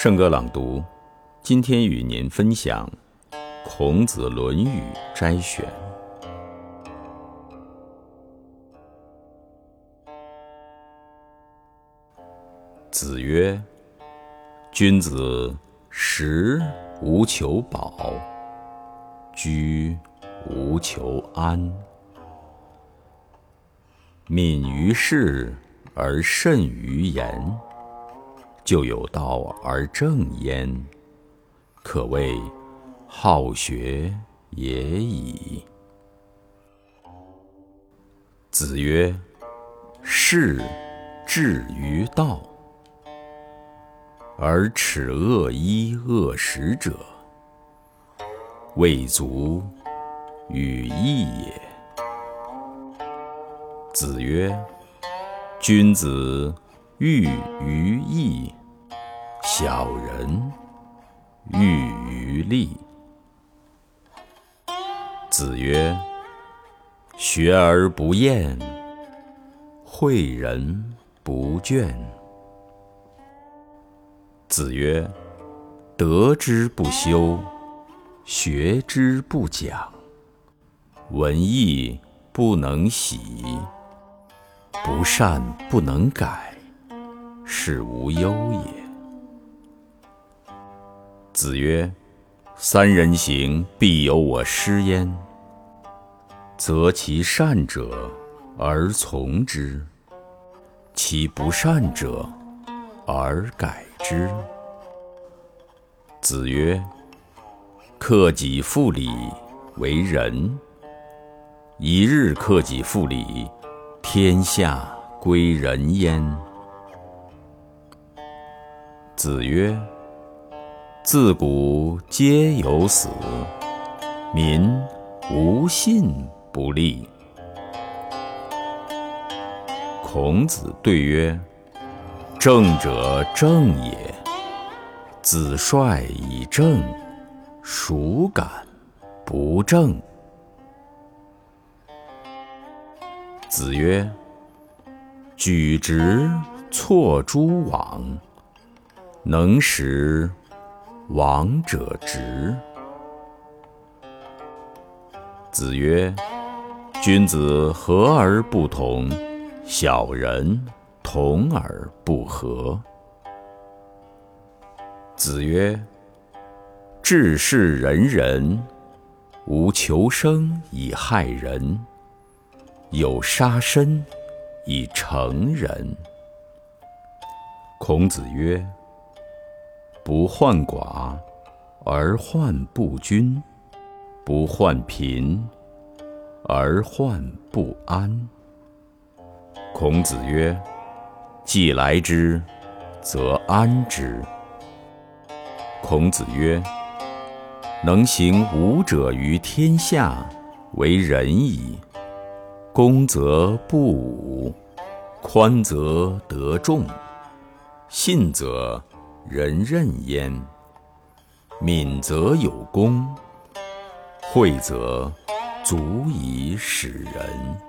圣歌朗读，今天与您分享《孔子论语》摘选。子曰：“君子食无求饱，居无求安，敏于事而慎于言。”就有道而正焉，可谓好学也已。子曰：“士志于道，而耻恶衣恶食者，未足与义也。”子曰：“君子喻于义。”小人喻于利。子曰：“学而不厌，诲人不倦。”子曰：“得之不修，学之不讲，文艺不能喜，不善不能改，是无忧也。”子曰：“三人行，必有我师焉。择其善者而从之，其不善者而改之。”子曰：“克己复礼为仁。一日克己复礼，天下归仁焉。”子曰。自古皆有死，民无信不立。孔子对曰：“正者正也，子帅以正，孰敢不正？”子曰：“举直错诸枉，能使。”王者直。子曰：“君子和而不同，小人同而不和。”子曰：“治世仁人，无求生以害人，有杀身以成仁。”孔子曰。不患寡而患不均，不患贫而患不安。孔子曰：“既来之，则安之。”孔子曰：“能行五者于天下，为仁矣。恭则不武，宽则得众，信则。”人任焉，敏则有功，惠则足以使人。